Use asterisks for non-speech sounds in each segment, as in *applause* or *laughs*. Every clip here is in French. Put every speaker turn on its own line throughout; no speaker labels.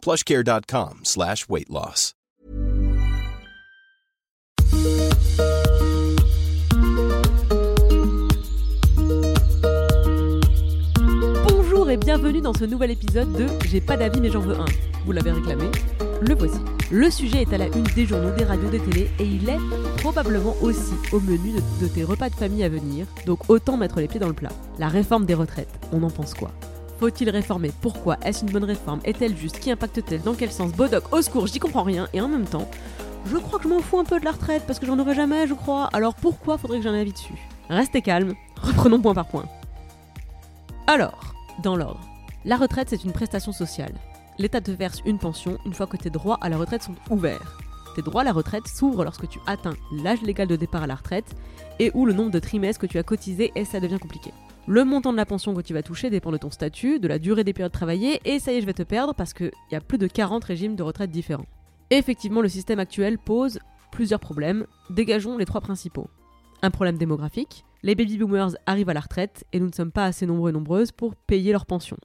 plushcare.com slash weight loss.
Bonjour et bienvenue dans ce nouvel épisode de J'ai pas d'avis mais j'en veux un. Vous l'avez réclamé, le voici. Le sujet est à la une des journaux, des radios, des télés et il est probablement aussi au menu de, de tes repas de famille à venir, donc autant mettre les pieds dans le plat. La réforme des retraites, on en pense quoi? Faut-il réformer? Pourquoi Est-ce une bonne réforme? Est-elle juste? Qui impacte-t-elle? Dans quel sens? Bodoc, au secours, j'y comprends rien. Et en même temps, je crois que je m'en fous un peu de la retraite parce que j'en aurai jamais, je crois. Alors pourquoi faudrait que j'en avis dessus? Restez calme, reprenons point par point. Alors, dans l'ordre, la retraite c'est une prestation sociale. L'État te verse une pension une fois que tes droits à la retraite sont ouverts. Tes droits à la retraite s'ouvrent lorsque tu atteins l'âge légal de départ à la retraite et où le nombre de trimestres que tu as cotisé et ça devient compliqué. Le montant de la pension que tu vas toucher dépend de ton statut, de la durée des périodes travaillées, et ça y est, je vais te perdre parce qu'il y a plus de 40 régimes de retraite différents. effectivement, le système actuel pose plusieurs problèmes. Dégageons les trois principaux. Un problème démographique. Les baby boomers arrivent à la retraite et nous ne sommes pas assez nombreux et nombreuses pour payer leur pension.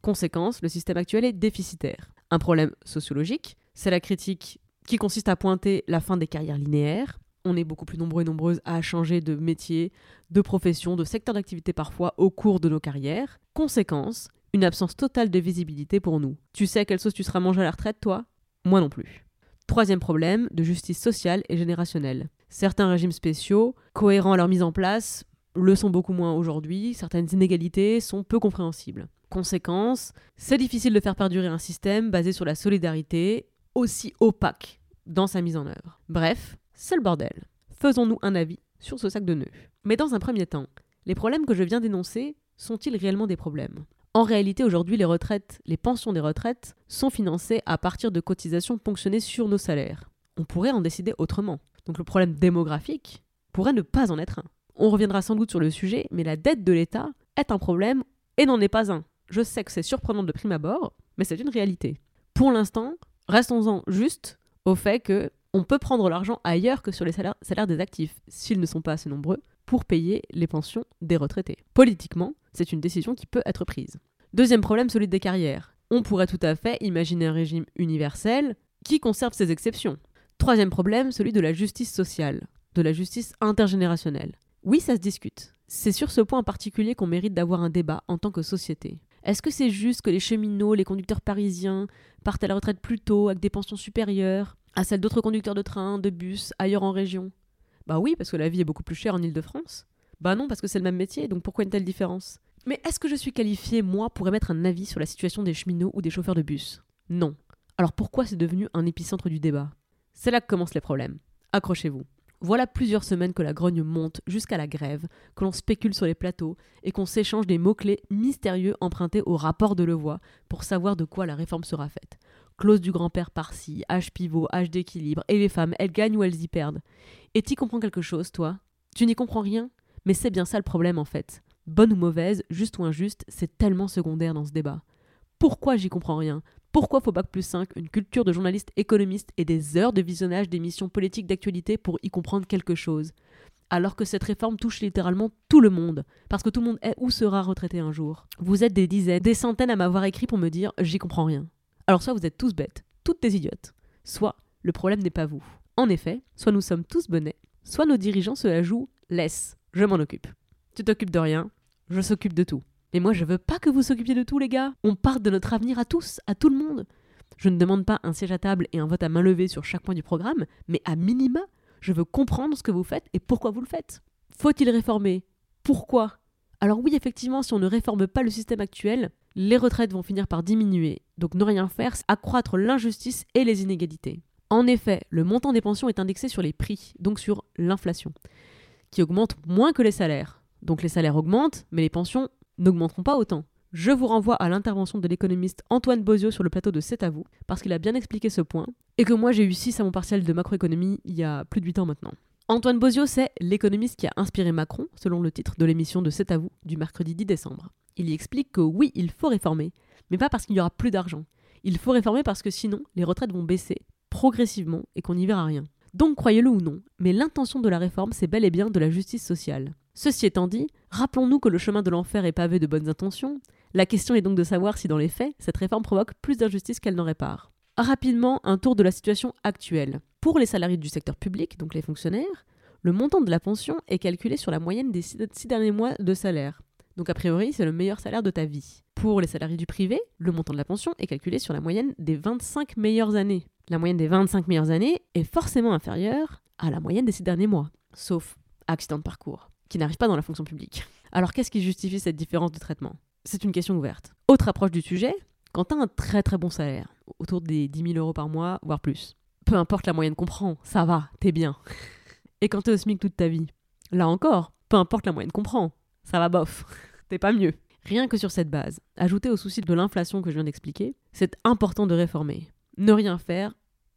Conséquence, le système actuel est déficitaire. Un problème sociologique. C'est la critique qui consiste à pointer la fin des carrières linéaires on est beaucoup plus nombreux et nombreuses à changer de métier, de profession, de secteur d'activité parfois au cours de nos carrières. Conséquence, une absence totale de visibilité pour nous. Tu sais à quelle sauce tu seras mangé à la retraite, toi? Moi non plus. Troisième problème, de justice sociale et générationnelle. Certains régimes spéciaux, cohérents à leur mise en place, le sont beaucoup moins aujourd'hui, certaines inégalités sont peu compréhensibles. Conséquence, c'est difficile de faire perdurer un système basé sur la solidarité, aussi opaque dans sa mise en œuvre. Bref, le bordel. Faisons-nous un avis sur ce sac de nœuds. Mais dans un premier temps, les problèmes que je viens d'énoncer sont-ils réellement des problèmes? En réalité, aujourd'hui, les retraites, les pensions des retraites sont financées à partir de cotisations ponctionnées sur nos salaires. On pourrait en décider autrement. Donc le problème démographique pourrait ne pas en être un. On reviendra sans doute sur le sujet, mais la dette de l'État est un problème et n'en est pas un. Je sais que c'est surprenant de prime abord, mais c'est une réalité. Pour l'instant, restons-en juste au fait que on peut prendre l'argent ailleurs que sur les salaires, des actifs, s'ils ne sont pas assez nombreux, pour payer les pensions des retraités. Politiquement, c'est une décision qui peut être prise. Deuxième problème, celui des carrières. On pourrait tout à fait imaginer un régime universel qui conserve ses exceptions. Troisième problème, celui de la justice sociale, de la justice intergénérationnelle. Oui, ça se discute. C'est sur ce point en particulier qu'on mérite d'avoir un débat en tant que société. Est-ce que c'est juste que les cheminots, les conducteurs parisiens partent à la retraite plus tôt avec des pensions supérieures? À celle d'autres conducteurs de train, de bus, ailleurs en région Bah oui, parce que la vie est beaucoup plus chère en Ile-de-France. Bah non, parce que c'est le même métier, donc pourquoi une telle différence? Mais est-ce que je suis qualifié, moi, pour émettre un avis sur la situation des cheminots ou des chauffeurs de bus? Non. Alors pourquoi c'est devenu un épicentre du débat? C'est là que commencent les problèmes. Accrochez-vous. Voilà plusieurs semaines que la grogne monte jusqu'à la grève, que l'on spécule sur les plateaux et qu'on s'échange des mots-clés mystérieux empruntés au rapport de Levoix pour savoir de quoi la réforme sera faite clause du grand-père par-ci, âge pivot, âge d'équilibre, et les femmes, elles gagnent ou elles y perdent. Et t'y comprends quelque chose, toi? Tu n'y comprends rien? Mais c'est bien ça le problème en fait. Bonne ou mauvaise, juste ou injuste, c'est tellement secondaire dans ce débat. Pourquoi j'y comprends rien? Pourquoi faut Bac plus 5, une culture de journaliste économiste et des heures de visionnage d'émissions politiques d'actualité pour y comprendre quelque chose? Alors que cette réforme touche littéralement tout le monde, parce que tout le monde est ou sera retraité un jour. Vous êtes des dizaines, des centaines à m'avoir écrit pour me dire j'y comprends rien. Alors soit vous êtes tous bêtes, toutes des idiotes, soit le problème n'est pas vous. En effet, soit nous sommes tous bonnets, soit nos dirigeants se la jouent laisse, je m'en occupe. Tu t'occupes de rien, je s'occupe de tout. Et moi je veux pas que vous s'occupiez de tout les gars. On part de notre avenir à tous, à tout le monde. Je ne demande pas un siège à table et un vote à main levée sur chaque point du programme, mais à minima, je veux comprendre ce que vous faites et pourquoi vous le faites. Faut-il réformer? Pourquoi? Alors oui, effectivement, si on ne réforme pas le système actuel, les retraites vont finir par diminuer. Donc ne rien faire, c'est accroître l'injustice et les inégalités. En effet, le montant des pensions est indexé sur les prix, donc sur l'inflation, qui augmente moins que les salaires. Donc les salaires augmentent, mais les pensions n'augmenteront pas autant. je vous renvoie à l'intervention de l'économiste Antoine Bozio sur le plateau de C'est à vous, parce qu'il a bien expliqué ce point, et que moi j'ai eu 6 à mon partiel de macroéconomie il y a plus de 8 ans maintenant. Antoine Bozio, c'est l'économiste qui a inspiré Macron, selon le titre de l'émission de C'est à vous du mercredi 10 décembre. Il y explique que oui, il faut réformer, mais pas parce qu'il y aura plus d'argent. Il faut réformer parce que sinon, les retraites vont baisser progressivement et qu'on n'y verra rien. Donc croyez-le ou non, mais l'intention de la réforme, c'est bel et bien de la justice sociale. Ceci étant dit, rappelons-nous que le chemin de l'enfer est pavé de bonnes intentions. La question est donc de savoir si dans les faits, cette réforme provoque plus d'injustice qu'elle n'en répare. Rapidement, un tour de la situation actuelle. Pour les salariés du secteur public, donc les fonctionnaires, le montant de la pension est calculé sur la moyenne des six derniers mois de salaire. Donc a priori, c'est le meilleur salaire de ta vie. Pour les salariés du privé, le montant de la pension est calculé sur la moyenne des 25 meilleures années. La moyenne des 25 meilleures années est forcément inférieure à la moyenne des six derniers mois, sauf accident de parcours, qui n'arrive pas dans la fonction publique. Alors qu'est-ce qui justifie cette différence de traitement? C'est une question ouverte. Autre approche du sujet, quand tu as un très très bon salaire, autour des 10 000 euros par mois, voire plus, peu importe la moyenne qu'on prend, ça va, t'es bien. Et quand t'es au SMIC toute ta vie, là encore, peu importe la moyenne qu'on prend, ça va bof, *laughs* t'es pas mieux. Rien que sur cette base, ajouté au souci de l'inflation que je viens d'expliquer, c'est important de réformer. Ne rien faire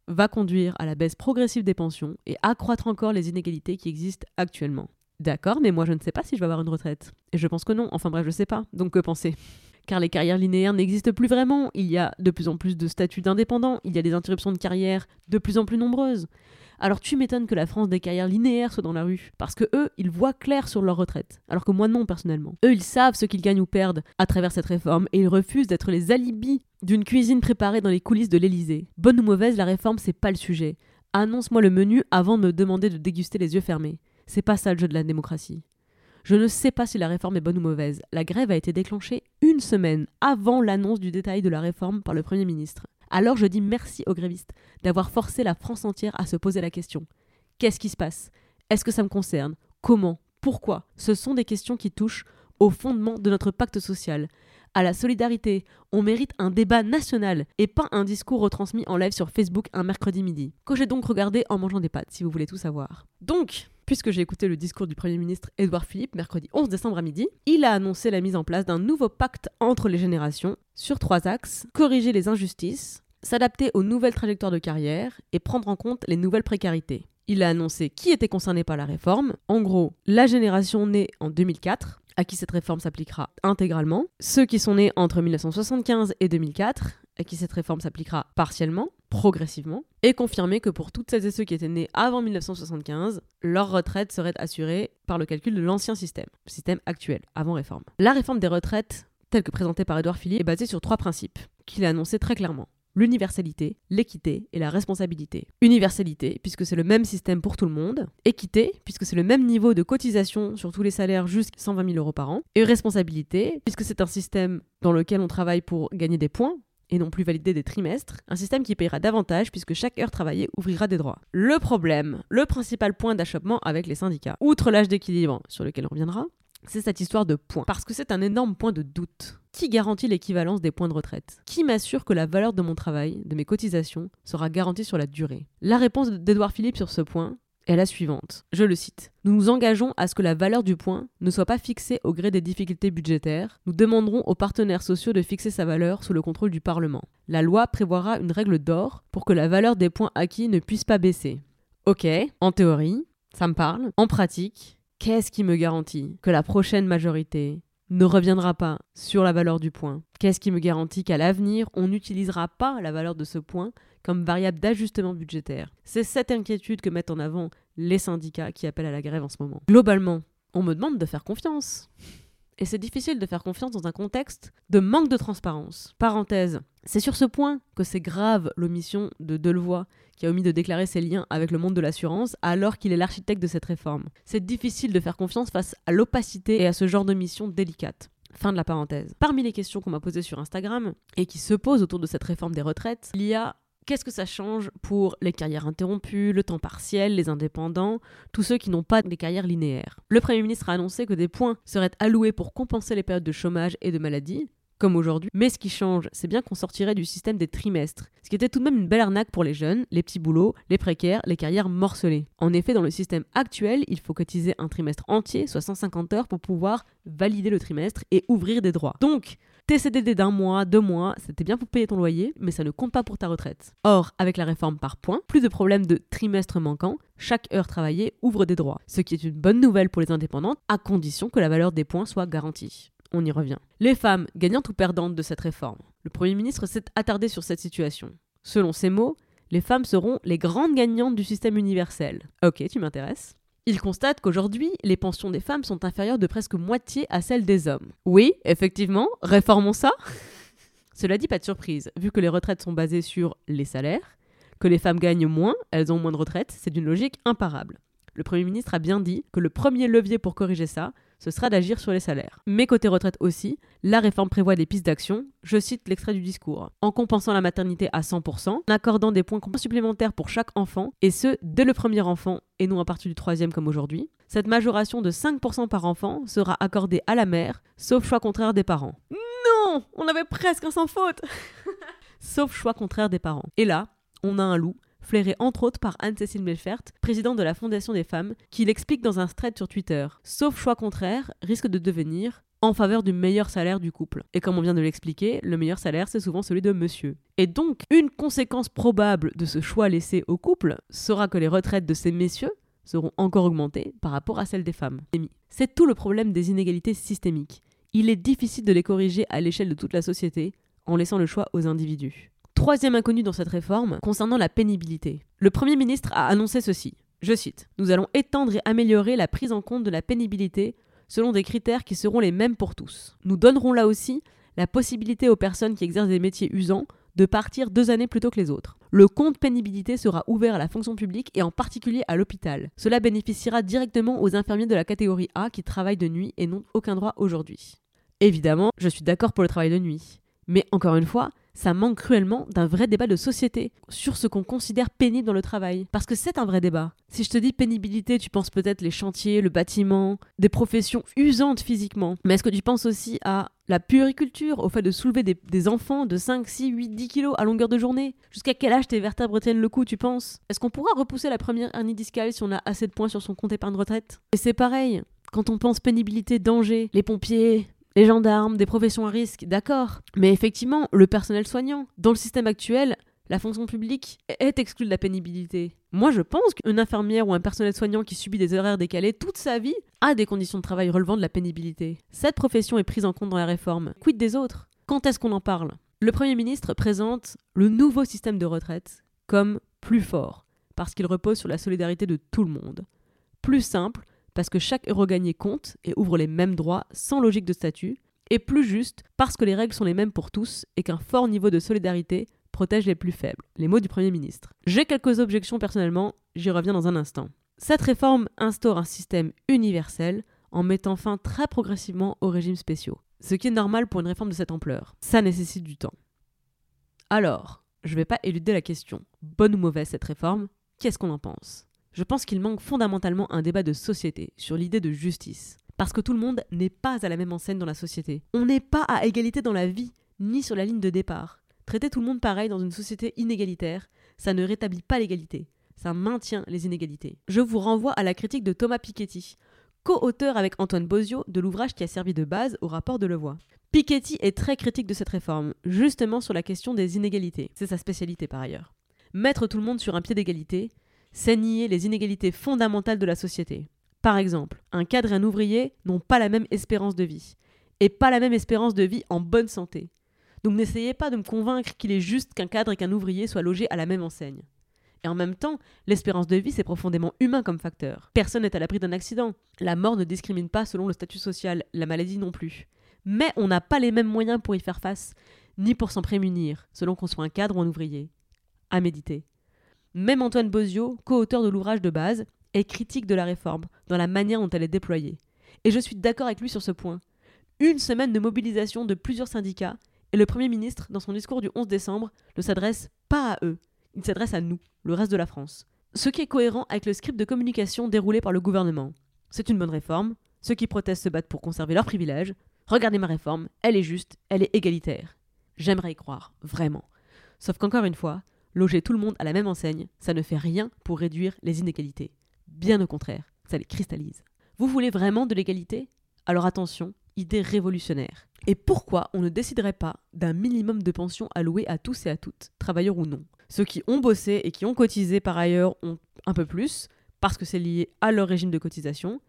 va conduire à la baisse progressive des pensions et accroître encore les inégalités qui existent actuellement. D'accord, mais moi je ne sais pas si je vais avoir une retraite. Et je pense que non, enfin bref, je sais pas. Donc que penser? Car les carrières linéaires n'existent plus vraiment. Il y a de plus en plus de statuts d'indépendants, il y a des interruptions de carrière de plus en plus nombreuses. Alors tu m'étonnes que la France des carrières linéaires soit dans la rue, parce que eux, ils voient clair sur leur retraite, alors que moi non personnellement. Eux, ils savent ce qu'ils gagnent ou perdent à travers cette réforme, et ils refusent d'être les alibis d'une cuisine préparée dans les coulisses de l'Élysée. Bonne ou mauvaise, la réforme, c'est pas le sujet. Annonce-moi le menu avant de me demander de déguster les yeux fermés. C'est pas ça le jeu de la démocratie. Je ne sais pas si la réforme est bonne ou mauvaise. La grève a été déclenchée une semaine avant l'annonce du détail de la réforme par le Premier ministre. Alors je dis merci aux grévistes d'avoir forcé la France entière à se poser la question. Qu'est-ce qui se passe? Est-ce que ça me concerne? Comment? Pourquoi? Ce sont des questions qui touchent au fondement de notre pacte social, à la solidarité. On mérite un débat national et pas un discours retransmis en live sur Facebook un mercredi midi, que j'ai donc regardé en mangeant des pâtes, si vous voulez tout savoir. Donc, puisque j'ai écouté le discours du Premier ministre Édouard Philippe mercredi 11 décembre à midi, il a annoncé la mise en place d'un nouveau pacte entre les générations sur trois axes corriger les injustices, s'adapter aux nouvelles trajectoires de carrière et prendre en compte les nouvelles précarités. Il a annoncé qui était concerné par la réforme, en gros la génération née en 2004, à qui cette réforme s'appliquera intégralement, ceux qui sont nés entre 1975 et 2004, à qui cette réforme s'appliquera partiellement, progressivement, et confirmer que pour toutes celles et ceux qui étaient nés avant 1975, leur retraite serait assurée par le calcul de l'ancien système, le système actuel, avant réforme. La réforme des retraites, telle que présentée par Édouard Philippe, est basée sur trois principes, qu'il a annoncés très clairement l'universalité, l'équité et la responsabilité. Universalité, puisque c'est le même système pour tout le monde. Équité, puisque c'est le même niveau de cotisation sur tous les salaires jusqu'à 120 000 euros par an. Et responsabilité, puisque c'est un système dans lequel on travaille pour gagner des points et non plus valider des trimestres, un système qui payera davantage puisque chaque heure travaillée ouvrira des droits. Le problème, le principal point d'achoppement avec les syndicats, outre l'âge d'équilibre sur lequel on reviendra, c'est cette histoire de points. Parce que c'est un énorme point de doute. Qui garantit l'équivalence des points de retraite? Qui m'assure que la valeur de mon travail, de mes cotisations, sera garantie sur la durée? La réponse d'Edouard Philippe sur ce point est la suivante. Je le cite. Nous nous engageons à ce que la valeur du point ne soit pas fixée au gré des difficultés budgétaires. Nous demanderons aux partenaires sociaux de fixer sa valeur sous le contrôle du Parlement. La loi prévoira une règle d'or pour que la valeur des points acquis ne puisse pas baisser. Ok, en théorie, ça me parle. En pratique, Qu'est-ce qui me garantit que la prochaine majorité ne reviendra pas sur la valeur du point? Qu'est-ce qui me garantit qu'à l'avenir, on n'utilisera pas la valeur de ce point comme variable d'ajustement budgétaire C'est cette inquiétude que mettent en avant les syndicats qui appellent à la grève en ce moment. Globalement, on me demande de faire confiance. Et c'est difficile de faire confiance dans un contexte de manque de transparence. Parenthèse, c'est sur ce point que c'est grave l'omission de Delevoye qui a omis de déclarer ses liens avec le monde de l'assurance alors qu'il est l'architecte de cette réforme. C'est difficile de faire confiance face à l'opacité et à ce genre de mission délicate. Fin de la parenthèse. Parmi les questions qu'on m'a posées sur Instagram et qui se posent autour de cette réforme des retraites, il y a Qu'est-ce que ça change pour les carrières interrompues, le temps partiel, les indépendants, tous ceux qui n'ont pas des carrières linéaires? Le Premier ministre a annoncé que des points seraient alloués pour compenser les périodes de chômage et de maladie, comme aujourd'hui. Mais ce qui change, c'est bien qu'on sortirait du système des trimestres, ce qui était tout de même une belle arnaque pour les jeunes, les petits boulots, les précaires, les carrières morcelées. En effet, dans le système actuel, il faut cotiser un trimestre entier, soit 150 heures, pour pouvoir valider le trimestre et ouvrir des droits. Donc, Tes CDD d'un mois, deux mois, c'était bien pour payer ton loyer, mais ça ne compte pas pour ta retraite. Or, avec la réforme par points, plus de problèmes de trimestre manquant, chaque heure travaillée ouvre des droits, ce qui est une bonne nouvelle pour les indépendantes, à condition que la valeur des points soit garantie. On y revient. Les femmes, gagnantes ou perdantes de cette réforme? Le Premier ministre s'est attardé sur cette situation. Selon ses mots, les femmes seront les grandes gagnantes du système universel. Ok, tu m'intéresses il constate qu'aujourd'hui, les pensions des femmes sont inférieures de presque moitié à celles des hommes. Oui, effectivement, réformons ça *laughs* Cela dit, pas de surprise, vu que les retraites sont basées sur les salaires, que les femmes gagnent moins, elles ont moins de retraites, c'est d'une logique imparable. Le Premier ministre a bien dit que le premier levier pour corriger ça, ce sera d'agir sur les salaires. Mais côté retraite aussi, la réforme prévoit des pistes d'action, je cite l'extrait du discours, en compensant la maternité à 100%, en accordant des points supplémentaires pour chaque enfant, et ce, dès le premier enfant, et non à partir du troisième comme aujourd'hui. Cette majoration de 5% par enfant sera accordée à la mère, sauf choix contraire des parents. Non On avait presque un sans faute *laughs* Sauf choix contraire des parents. Et là, on a un loup flairé entre autres par Anne-Cécile Melfert, présidente de la Fondation des femmes, qui l'explique dans un thread sur Twitter. Sauf choix contraire, risque de devenir en faveur du meilleur salaire du couple. Et comme on vient de l'expliquer, le meilleur salaire, c'est souvent celui de monsieur. Et donc, une conséquence probable de ce choix laissé au couple sera que les retraites de ces messieurs seront encore augmentées par rapport à celles des femmes. C'est tout le problème des inégalités systémiques. Il est difficile de les corriger à l'échelle de toute la société en laissant le choix aux individus. Troisième inconnu dans cette réforme, concernant la pénibilité. Le Premier ministre a annoncé ceci. Je cite Nous allons étendre et améliorer la prise en compte de la pénibilité selon des critères qui seront les mêmes pour tous. Nous donnerons là aussi la possibilité aux personnes qui exercent des métiers usants de partir deux années plus tôt que les autres. Le compte pénibilité sera ouvert à la fonction publique et en particulier à l'hôpital. Cela bénéficiera directement aux infirmiers de la catégorie A qui travaillent de nuit et n'ont aucun droit aujourd'hui. Évidemment, je suis d'accord pour le travail de nuit. Mais encore une fois, ça manque cruellement d'un vrai débat de société sur ce qu'on considère pénible dans le travail. Parce que c'est un vrai débat. Si je te dis pénibilité, tu penses peut-être les chantiers, le bâtiment, des professions usantes physiquement. Mais est-ce que tu penses aussi à la puériculture, au fait de soulever des, enfants de 5, 6, 8, 10 kilos à longueur de journée? Jusqu'à quel âge tes vertèbres tiennent le coup, tu penses? Est-ce qu'on pourra repousser la première hernie discale si on a assez de points sur son compte épargne retraite? Et c'est pareil, quand on pense pénibilité, danger, les pompiers, les gendarmes, des professions à risque, d'accord. Mais effectivement, le personnel soignant, dans le système actuel, la fonction publique est exclue de la pénibilité. Moi, je pense qu'une infirmière ou un personnel soignant qui subit des horaires décalés toute sa vie a des conditions de travail relevant de la pénibilité. Cette profession est prise en compte dans la réforme. Quid des autres? Quand est-ce qu'on en parle? Le Premier ministre présente le nouveau système de retraite comme plus fort, parce qu'il repose sur la solidarité de tout le monde. Plus simple, parce que chaque euro gagné compte et ouvre les mêmes droits sans logique de statut, et plus juste parce que les règles sont les mêmes pour tous et qu'un fort niveau de solidarité protège les plus faibles. Les mots du Premier ministre. J'ai quelques objections personnellement, j'y reviens dans un instant. Cette réforme instaure un système universel en mettant fin très progressivement aux régimes spéciaux, ce qui est normal pour une réforme de cette ampleur. Ça nécessite du temps. Alors, je vais pas éluder la question. Bonne ou mauvaise cette réforme? Qu'est-ce qu'on en pense? Je pense qu'il manque fondamentalement un débat de société sur l'idée de justice. Parce que tout le monde n'est pas à la même enseigne dans la société. On n'est pas à égalité dans la vie, ni sur la ligne de départ. Traiter tout le monde pareil dans une société inégalitaire, ça ne rétablit pas l'égalité, ça maintient les inégalités. Je vous renvoie à la critique de Thomas Piketty, co-auteur avec Antoine Bozio de l'ouvrage qui a servi de base au rapport de Levoix. Piketty est très critique de cette réforme, justement sur la question des inégalités. C'est sa spécialité par ailleurs. Mettre tout le monde sur un pied d'égalité, c'est nier les inégalités fondamentales de la société. Par exemple, un cadre et un ouvrier n'ont pas la même espérance de vie, et pas la même espérance de vie en bonne santé. Donc n'essayez pas de me convaincre qu'il est juste qu'un cadre et qu'un ouvrier soient logés à la même enseigne. Et en même temps, l'espérance de vie, c'est profondément humain comme facteur. Personne n'est à l'abri d'un accident. La mort ne discrimine pas selon le statut social, la maladie non plus. Mais on n'a pas les mêmes moyens pour y faire face, ni pour s'en prémunir, selon qu'on soit un cadre ou un ouvrier. À méditer. Même Antoine Bozio, co-auteur de l'ouvrage de base, est critique de la réforme, dans la manière dont elle est déployée. Et je suis d'accord avec lui sur ce point. Une semaine de mobilisation de plusieurs syndicats, et le Premier ministre, dans son discours du 11 décembre, ne s'adresse pas à eux, il s'adresse à nous, le reste de la France. Ce qui est cohérent avec le script de communication déroulé par le gouvernement. C'est une bonne réforme, ceux qui protestent se battent pour conserver leurs privilèges. Regardez ma réforme, elle est juste, elle est égalitaire. J'aimerais y croire, vraiment. Sauf qu'encore une fois, Loger tout le monde à la même enseigne, ça ne fait rien pour réduire les inégalités. Bien au contraire, ça les cristallise. Vous voulez vraiment de l'égalité? Alors attention, idée révolutionnaire. Et pourquoi on ne déciderait pas d'un minimum de pension alloué à tous et à toutes, travailleurs ou non? Ceux qui ont bossé et qui ont cotisé par ailleurs ont un peu plus, parce que c'est lié à leur régime de cotisation,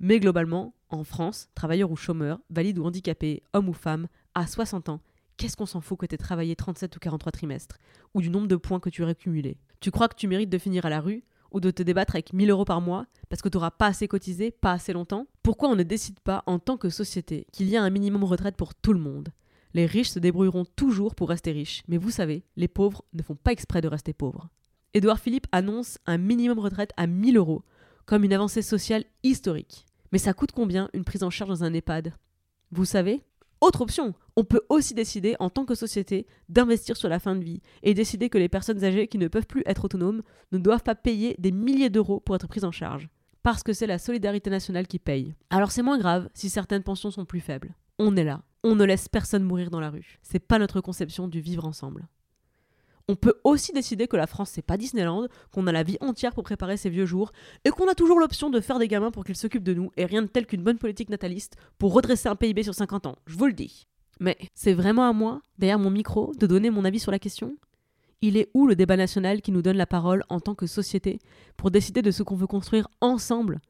mais globalement, en France, travailleurs ou chômeurs, valides ou handicapés, hommes ou femmes, à 60 ans, qu'est-ce qu'on s'en fout que aies travaillé 37 ou 43 trimestres, ou du nombre de points que tu aurais cumulés. Tu crois que tu mérites de finir à la rue ou de te débattre avec 1000 euros par mois parce que tu n'auras pas assez cotisé, pas assez longtemps? Pourquoi on ne décide pas en tant que société qu'il y a un minimum retraite pour tout le monde? Les riches se débrouilleront toujours pour rester riches, mais vous savez, les pauvres ne font pas exprès de rester pauvres. Édouard Philippe annonce un minimum retraite à 1000 euros comme une avancée sociale historique. Mais ça coûte combien une prise en charge dans un EHPAD? Vous savez? Autre option, on peut aussi décider en tant que société d'investir sur la fin de vie et décider que les personnes âgées qui ne peuvent plus être autonomes ne doivent pas payer des milliers d'euros pour être prises en charge. Parce que c'est la solidarité nationale qui paye. Alors c'est moins grave si certaines pensions sont plus faibles. On est là. On ne laisse personne mourir dans la rue. C'est pas notre conception du vivre ensemble. On peut aussi décider que la France c'est pas Disneyland, qu'on a la vie entière pour préparer ses vieux jours, et qu'on a toujours l'option de faire des gamins pour qu'ils s'occupent de nous, et rien de tel qu'une bonne politique nataliste pour redresser un PIB sur 50 ans, je vous le dis. Mais c'est vraiment à moi, derrière mon micro, de donner mon avis sur la question? Il est où le débat national qui nous donne la parole en tant que société pour décider de ce qu'on veut construire ensemble?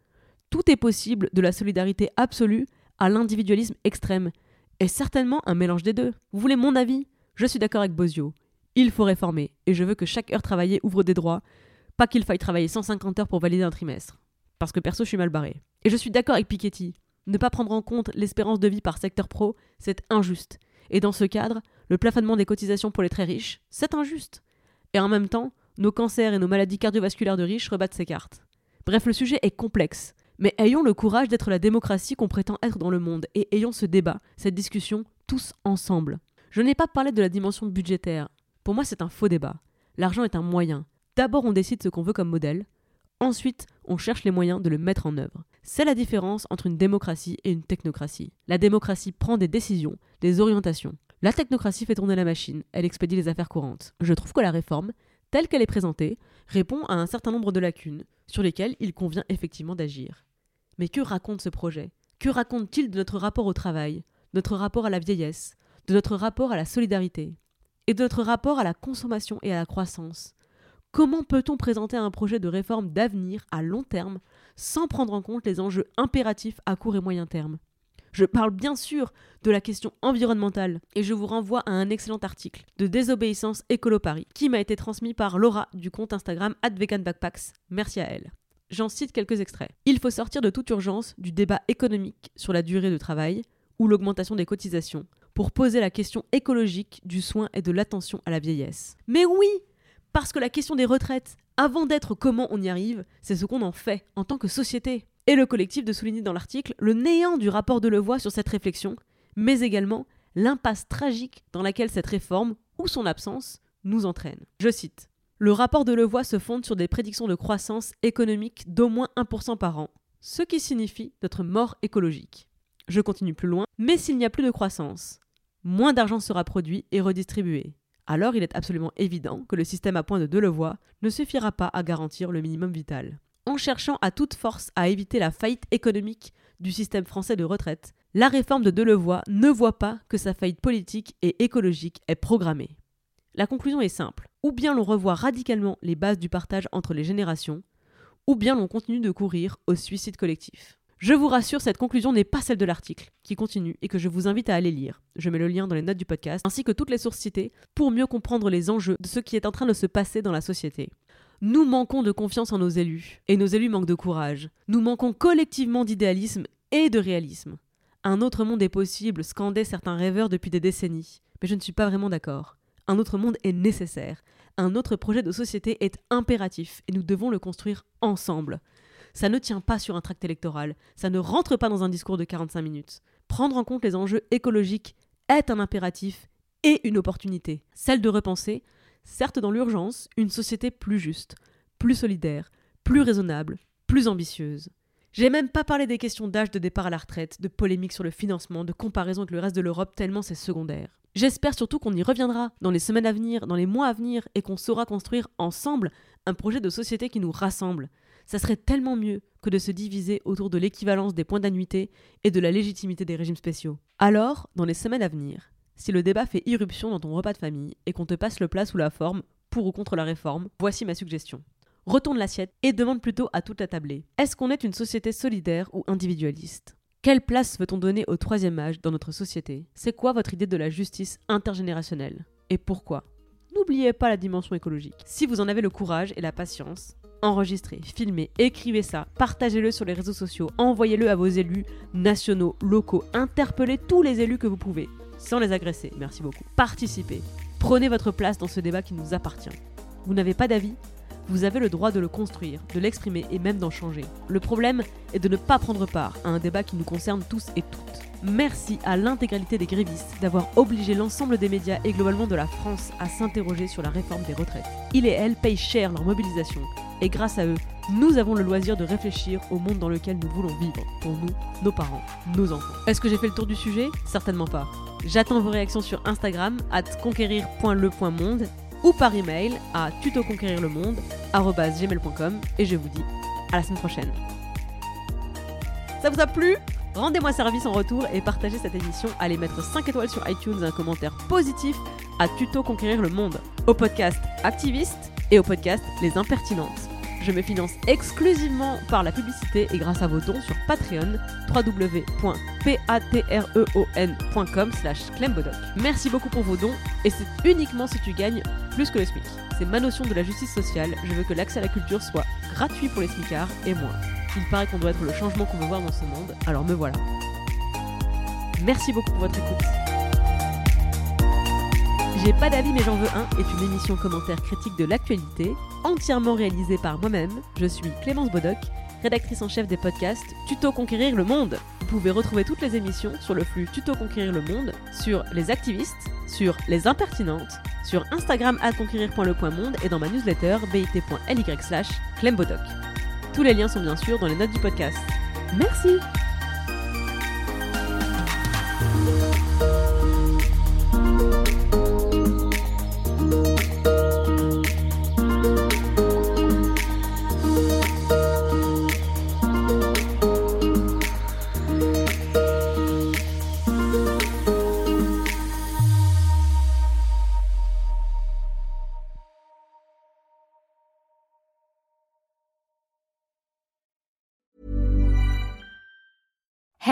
Tout est possible de la solidarité absolue à l'individualisme extrême, et certainement un mélange des deux. Vous voulez mon avis? Je suis d'accord avec Bozio. Il faut réformer, et je veux que chaque heure travaillée ouvre des droits, pas qu'il faille travailler 150 heures pour valider un trimestre. Parce que perso, je suis mal barré. Et je suis d'accord avec Piketty. Ne pas prendre en compte l'espérance de vie par secteur pro, c'est injuste. Et dans ce cadre, le plafonnement des cotisations pour les très riches, c'est injuste. Et en même temps, nos cancers et nos maladies cardiovasculaires de riches rebattent ces cartes. Bref, le sujet est complexe. Mais ayons le courage d'être la démocratie qu'on prétend être dans le monde et ayons ce débat, cette discussion, tous ensemble. Je n'ai pas parlé de la dimension budgétaire, pour moi, c'est un faux débat. L'argent est un moyen. D'abord, on décide ce qu'on veut comme modèle. Ensuite, on cherche les moyens de le mettre en œuvre. C'est la différence entre une démocratie et une technocratie. La démocratie prend des décisions, des orientations. La technocratie fait tourner la machine, elle expédie les affaires courantes. Je trouve que la réforme, telle qu'elle est présentée, répond à un certain nombre de lacunes, sur lesquelles il convient effectivement d'agir. Mais que raconte ce projet? Que raconte-t-il de notre rapport au travail, notre rapport à la vieillesse, de notre rapport à la solidarité? Et de notre rapport à la consommation et à la croissance. Comment peut-on présenter un projet de réforme d'avenir à long terme sans prendre en compte les enjeux impératifs à court et moyen terme? Je parle bien sûr de la question environnementale et je vous renvoie à un excellent article de désobéissance écolo Paris qui m'a été transmis par Laura du compte Instagram @veganbackpacks. Merci à elle. J'en cite quelques extraits. Il faut sortir de toute urgence du débat économique sur la durée de travail ou l'augmentation des cotisations pour poser la question écologique du soin et de l'attention à la vieillesse. Mais oui Parce que la question des retraites, avant d'être comment on y arrive, c'est ce qu'on en fait en tant que société. Et le collectif de souligner dans l'article le néant du rapport de Levoix sur cette réflexion, mais également l'impasse tragique dans laquelle cette réforme, ou son absence, nous entraîne. Je cite Le rapport de Levoix se fonde sur des prédictions de croissance économique d'au moins 1% par an, ce qui signifie notre mort écologique. Je continue plus loin, mais s'il n'y a plus de croissance, moins d'argent sera produit et redistribué. Alors il est absolument évident que le système à point de Delevoye ne suffira pas à garantir le minimum vital. En cherchant à toute force à éviter la faillite économique du système français de retraite, la réforme de Delevoye ne voit pas que sa faillite politique et écologique est programmée. La conclusion est simple. Ou bien l'on revoit radicalement les bases du partage entre les générations, ou bien l'on continue de courir au suicide collectif. Je vous rassure, cette conclusion n'est pas celle de l'article, qui continue et que je vous invite à aller lire. Je mets le lien dans les notes du podcast, ainsi que toutes les sources citées, pour mieux comprendre les enjeux de ce qui est en train de se passer dans la société. Nous manquons de confiance en nos élus, et nos élus manquent de courage. Nous manquons collectivement d'idéalisme et de réalisme. Un autre monde est possible, scandaient certains rêveurs depuis des décennies, mais je ne suis pas vraiment d'accord. Un autre monde est nécessaire. Un autre projet de société est impératif, et nous devons le construire ensemble. Ça ne tient pas sur un tract électoral, ça ne rentre pas dans un discours de 45 minutes. Prendre en compte les enjeux écologiques est un impératif et une opportunité, celle de repenser, certes dans l'urgence, une société plus juste, plus solidaire, plus raisonnable, plus ambitieuse. J'ai même pas parlé des questions d'âge de départ à la retraite, de polémiques sur le financement, de comparaison avec le reste de l'Europe, tellement c'est secondaire. J'espère surtout qu'on y reviendra dans les semaines à venir, dans les mois à venir, et qu'on saura construire ensemble un projet de société qui nous rassemble. Ça serait tellement mieux que de se diviser autour de l'équivalence des points d'annuité et de la légitimité des régimes spéciaux. Alors, dans les semaines à venir, si le débat fait irruption dans ton repas de famille et qu'on te passe le plat sous la forme, pour ou contre la réforme, voici ma suggestion. Retourne l'assiette et demande plutôt à toute la tablée. Est-ce qu'on est une société solidaire ou individualiste? Quelle place veut-on donner au troisième âge dans notre société? C'est quoi votre idée de la justice intergénérationnelle? Et pourquoi? N'oubliez pas la dimension écologique. Si vous en avez le courage et la patience, enregistrez, filmez, écrivez ça, partagez-le sur les réseaux sociaux, envoyez-le à vos élus nationaux, locaux, interpellez tous les élus que vous pouvez, sans les agresser, merci beaucoup. Participez, prenez votre place dans ce débat qui nous appartient. Vous n'avez pas d'avis vous avez le droit de le construire, de l'exprimer et même d'en changer. Le problème est de ne pas prendre part à un débat qui nous concerne tous et toutes. Merci à l'intégralité des grévistes d'avoir obligé l'ensemble des médias et globalement de la France à s'interroger sur la réforme des retraites. Ils et elles payent cher leur mobilisation et grâce à eux, nous avons le loisir de réfléchir au monde dans lequel nous voulons vivre, pour nous, nos parents, nos enfants. Est-ce que j'ai fait le tour du sujet? Certainement pas. J'attends vos réactions sur Instagram, at conquérir.le.monde ou par email à tutoconquérirlemonde.com et je vous dis à la semaine prochaine. Ça vous a plu? Rendez-moi service en retour et partagez cette émission. Allez mettre 5 étoiles sur iTunes et un commentaire positif à Tuto Conquérir le Monde, au podcast Activiste et au podcast Les Impertinentes. Je me finance exclusivement par la publicité et grâce à vos dons sur Patreon, www.patreon.com slash Merci beaucoup pour vos dons et c'est uniquement si tu gagnes plus que le SMIC. C'est ma notion de la justice sociale, je veux que l'accès à la culture soit gratuit pour les SMICards et moi. Il paraît qu'on doit être le changement qu'on veut voir dans ce monde, alors me voilà. Merci beaucoup pour votre écoute. J'ai pas d'avis mais j'en veux un est une émission commentaire critique de l'actualité, entièrement réalisée par moi-même. Je suis Clémence Bodoc, rédactrice en chef des podcasts Tuto Conquérir le Monde. Vous pouvez retrouver toutes les émissions sur le flux Tuto Conquérir le Monde, sur les activistes, sur les impertinentes, sur Instagram à conquérir.le.monde et dans ma newsletter bit.ly slash clembodoc. Tous les liens sont bien sûr dans les notes du podcast. Merci